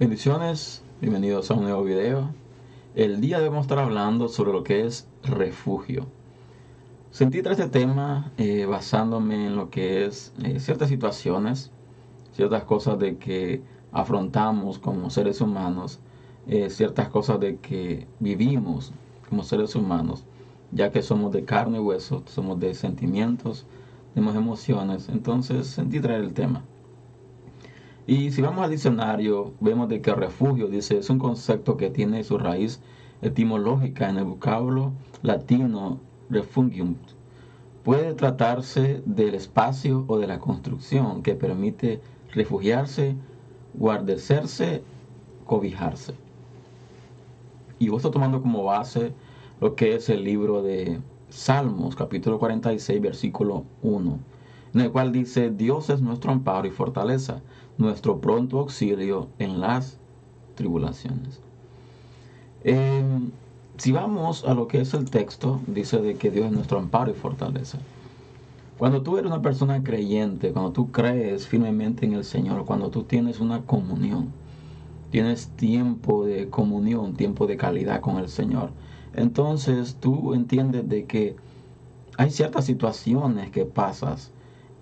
Bendiciones, bienvenidos a un nuevo video. El día de hoy vamos a estar hablando sobre lo que es refugio. Sentí traer este tema eh, basándome en lo que es eh, ciertas situaciones, ciertas cosas de que afrontamos como seres humanos, eh, ciertas cosas de que vivimos como seres humanos, ya que somos de carne y hueso, somos de sentimientos, tenemos emociones, entonces sentí traer el tema. Y si vamos al diccionario, vemos de que refugio, dice, es un concepto que tiene su raíz etimológica en el vocablo latino refugium. Puede tratarse del espacio o de la construcción que permite refugiarse, guardecerse, cobijarse. Y vos está tomando como base lo que es el libro de Salmos, capítulo 46, versículo 1, en el cual dice, Dios es nuestro amparo y fortaleza nuestro pronto auxilio en las tribulaciones. Em, si vamos a lo que es el texto, dice de que Dios es nuestro amparo y fortaleza. Cuando tú eres una persona creyente, cuando tú crees firmemente en el Señor, cuando tú tienes una comunión, tienes tiempo de comunión, tiempo de calidad con el Señor, entonces tú entiendes de que hay ciertas situaciones que pasas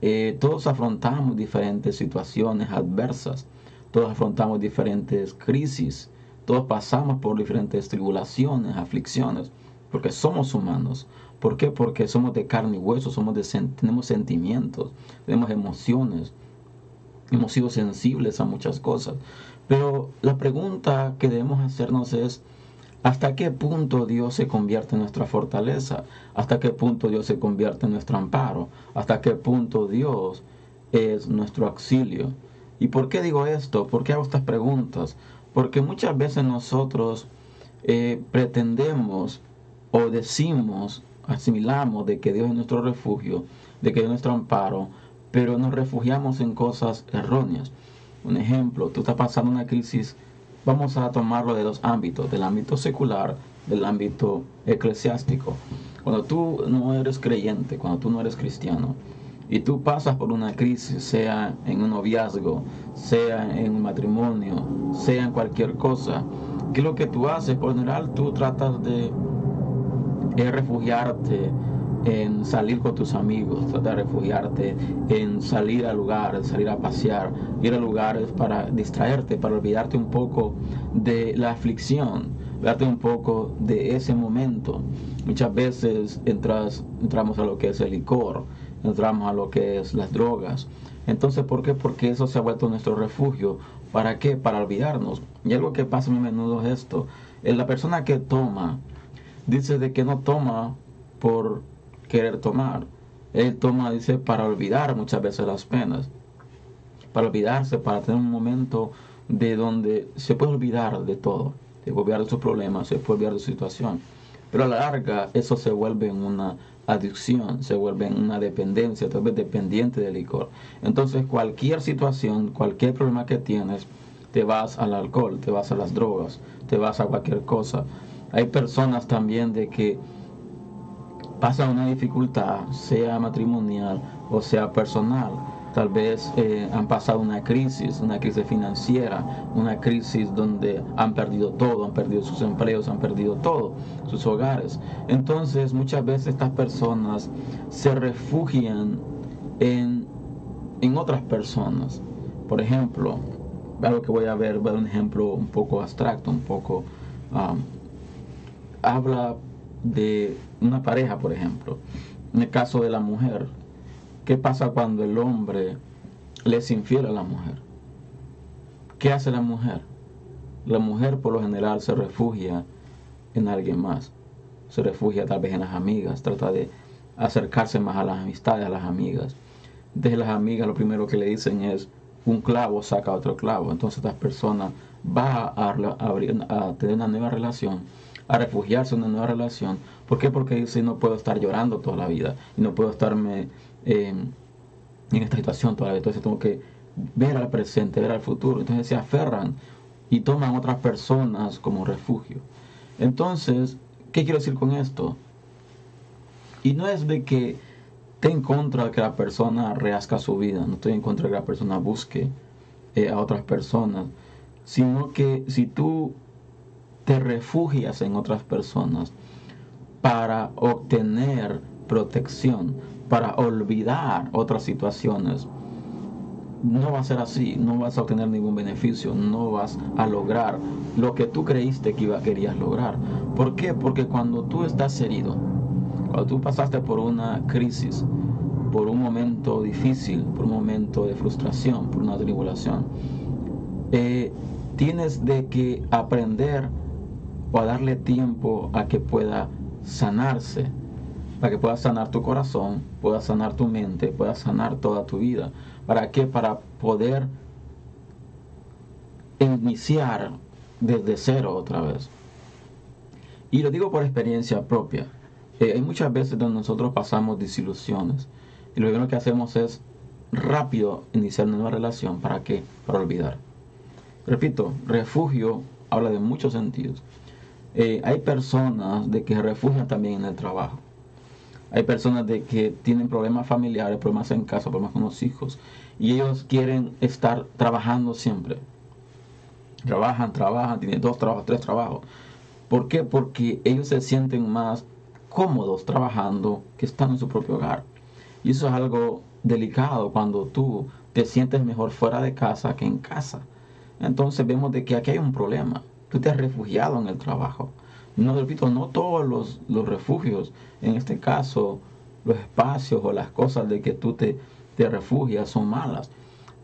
eh, todos afrontamos diferentes situaciones adversas, todos afrontamos diferentes crisis, todos pasamos por diferentes tribulaciones, aflicciones, porque somos humanos. ¿Por qué? Porque somos de carne y hueso, somos de, tenemos sentimientos, tenemos emociones, hemos sido sensibles a muchas cosas. Pero la pregunta que debemos hacernos es, ¿Hasta qué punto Dios se convierte en nuestra fortaleza? ¿Hasta qué punto Dios se convierte en nuestro amparo? ¿Hasta qué punto Dios es nuestro auxilio? ¿Y por qué digo esto? ¿Por qué hago estas preguntas? Porque muchas veces nosotros eh, pretendemos o decimos, asimilamos de que Dios es nuestro refugio, de que Dios es nuestro amparo, pero nos refugiamos en cosas erróneas. Un ejemplo, tú estás pasando una crisis vamos a tomarlo de dos ámbitos, del ámbito secular, del ámbito eclesiástico. Cuando tú no eres creyente, cuando tú no eres cristiano, y tú pasas por una crisis, sea en un noviazgo, sea en un matrimonio, sea en cualquier cosa, ¿qué es lo que tú haces? Por general, tú tratas de, refugiarte en salir con tus amigos, tratar de refugiarte, en salir a lugares, salir a pasear, ir a lugares para distraerte, para olvidarte un poco de la aflicción, olvidarte un poco de ese momento. Muchas veces entras, entramos a lo que es el licor, entramos a lo que es las drogas. Entonces, ¿por qué? Porque eso se ha vuelto nuestro refugio. ¿Para qué? Para olvidarnos. Y algo que pasa muy a menudo es esto. La persona que toma, dice de que no toma por querer tomar. Él toma, dice, para olvidar muchas veces las penas, para olvidarse, para tener un momento de donde se puede olvidar de todo, se puede olvidar de sus problemas, se puede olvidar de su situación. Pero a la larga eso se vuelve una adicción, se vuelve una dependencia, tal vez dependiente del licor. Entonces cualquier situación, cualquier problema que tienes, te vas al alcohol, te vas a las drogas, te vas a cualquier cosa. Hay personas también de que pasa una dificultad, sea matrimonial o sea personal. Tal vez eh, han pasado una crisis, una crisis financiera, una crisis donde han perdido todo, han perdido sus empleos, han perdido todo, sus hogares. Entonces muchas veces estas personas se refugian en, en otras personas. Por ejemplo, algo que voy a ver, dar un ejemplo un poco abstracto, un poco... Um, habla de una pareja, por ejemplo, en el caso de la mujer, ¿qué pasa cuando el hombre le es infiel a la mujer? ¿Qué hace la mujer? La mujer por lo general se refugia en alguien más, se refugia tal vez en las amigas, trata de acercarse más a las amistades, a las amigas. De las amigas lo primero que le dicen es, un clavo saca otro clavo, entonces esta persona va a, a tener una nueva relación a refugiarse en una nueva relación. ¿Por qué? Porque dice, no puedo estar llorando toda la vida y no puedo estarme eh, en esta situación toda la vida. Entonces tengo que ver al presente, ver al futuro. Entonces se aferran y toman otras personas como refugio. Entonces, ¿qué quiero decir con esto? Y no es de que esté en contra de que la persona reazca su vida, no estoy en contra de que la persona busque eh, a otras personas, sino que si tú te refugias en otras personas para obtener protección, para olvidar otras situaciones, no va a ser así, no vas a obtener ningún beneficio, no vas a lograr lo que tú creíste que iba, querías lograr. ¿Por qué? Porque cuando tú estás herido, cuando tú pasaste por una crisis, por un momento difícil, por un momento de frustración, por una tribulación, eh, tienes de que aprender o a darle tiempo a que pueda sanarse, para que pueda sanar tu corazón, pueda sanar tu mente, pueda sanar toda tu vida. ¿Para qué? Para poder iniciar desde cero otra vez. Y lo digo por experiencia propia. Eh, hay muchas veces donde nosotros pasamos desilusiones y lo primero que hacemos es rápido iniciar una nueva relación. ¿Para qué? Para olvidar. Repito, refugio habla de muchos sentidos. Eh, hay personas de que se refugian también en el trabajo. Hay personas de que tienen problemas familiares, problemas en casa, problemas con los hijos. Y ellos quieren estar trabajando siempre. Trabajan, trabajan, tienen dos trabajos, tres trabajos. ¿Por qué? Porque ellos se sienten más cómodos trabajando que están en su propio hogar. Y eso es algo delicado cuando tú te sientes mejor fuera de casa que en casa. Entonces vemos de que aquí hay un problema. Tú te has refugiado en el trabajo. No, repito, no todos los, los refugios, en este caso, los espacios o las cosas de que tú te, te refugias son malas.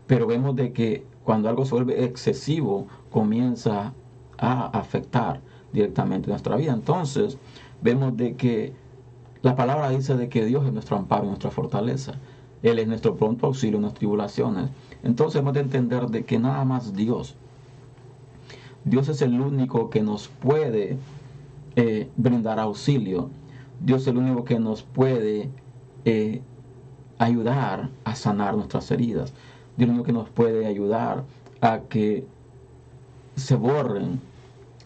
Pero vemos de que cuando algo se vuelve excesivo, comienza a afectar directamente nuestra vida. Entonces, vemos de que la palabra dice de que Dios es nuestro amparo nuestra fortaleza. Él es nuestro pronto auxilio en las tribulaciones. Entonces hemos de entender de que nada más Dios. Dios es el único que nos puede eh, brindar auxilio. Dios es el único que nos puede eh, ayudar a sanar nuestras heridas. Dios es el único que nos puede ayudar a que se borren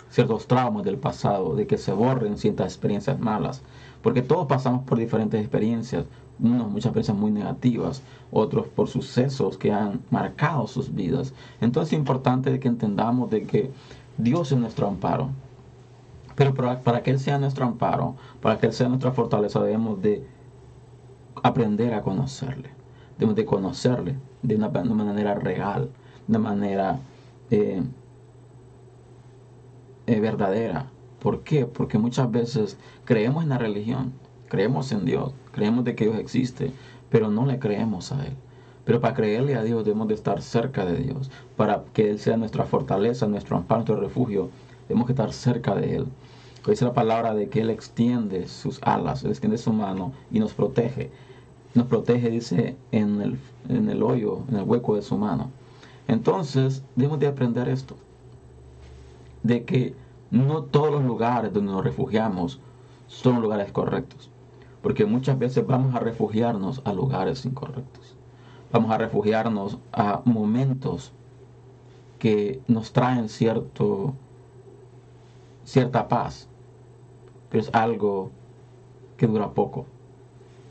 ciertos traumas del pasado, de que se borren ciertas experiencias malas, porque todos pasamos por diferentes experiencias, unos muchas experiencias muy negativas, otros por sucesos que han marcado sus vidas. Entonces es importante que entendamos de que Dios es nuestro amparo, pero para, que Él sea nuestro amparo, para que Él sea nuestra fortaleza, debemos de aprender a conocerle, debemos de conocerle de una, manera real, de manera eh, eh, verdadera. ¿Por qué? Porque muchas veces creemos en la religión, creemos en Dios, creemos de que Dios existe, pero no le creemos a Él. Pero para creerle a Dios debemos de estar cerca de Dios. Para que Él sea nuestra fortaleza, nuestro amparo, nuestro refugio, debemos estar cerca de Él. Dice la palabra de que Él extiende sus alas, extiende su mano y nos protege. Nos protege, dice, en el, en el hoyo, en el hueco de su mano. Entonces, debemos de aprender esto de que no todos los lugares donde nos refugiamos son lugares correctos. Porque muchas veces vamos a refugiarnos a lugares incorrectos. Vamos a refugiarnos a momentos que nos traen cierto, cierta paz. Pero es algo que dura poco.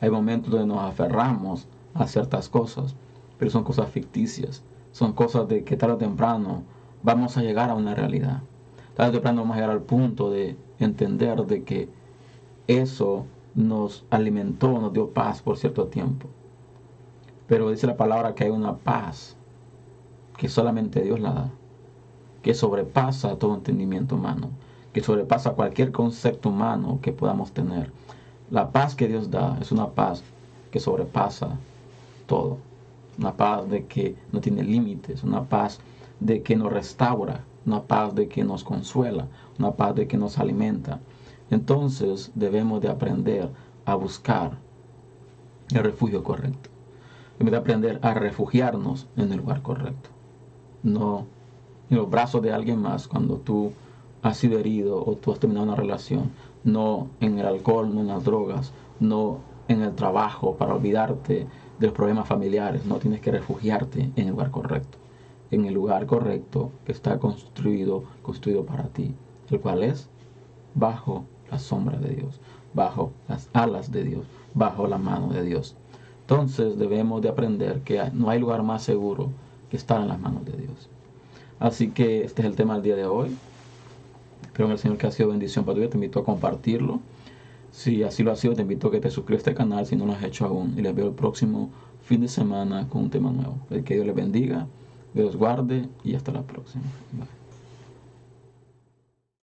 Hay momentos donde nos aferramos a ciertas cosas, pero son cosas ficticias. Son cosas de que tarde o temprano vamos a llegar a una realidad tarde o temprano vamos a llegar al punto de entender de que eso nos alimentó, nos dio paz por cierto tiempo. Pero dice la palabra que hay una paz que solamente Dios la da, que sobrepasa todo entendimiento humano, que sobrepasa cualquier concepto humano que podamos tener. La paz que Dios da es una paz que sobrepasa todo, una paz de que no tiene límites, una paz de que nos restaura, una paz de que nos consuela, una paz de que nos alimenta. Entonces debemos de aprender a buscar el refugio correcto. Debemos de aprender a refugiarnos en el lugar correcto. No en los brazos de alguien más cuando tú has sido herido o tú has terminado una relación. No en el alcohol, no en las drogas, no en el trabajo para olvidarte de los problemas familiares. No tienes que refugiarte en el lugar correcto en el lugar correcto que está construido, construido para ti, el cual es bajo la sombra de Dios, bajo las alas de Dios, bajo la mano de Dios. Entonces debemos de aprender que no hay lugar más seguro que estar en las manos de Dios. Así que este es el tema del día de hoy. Creo en el Señor que ha sido bendición para tu vida. Te invito a compartirlo. Si así lo ha sido, te invito a que te suscribas a este canal si no lo has hecho aún. Y les veo el próximo fin de semana con un tema nuevo. Que Dios les bendiga, Dios guarde y hasta la próxima. Bye.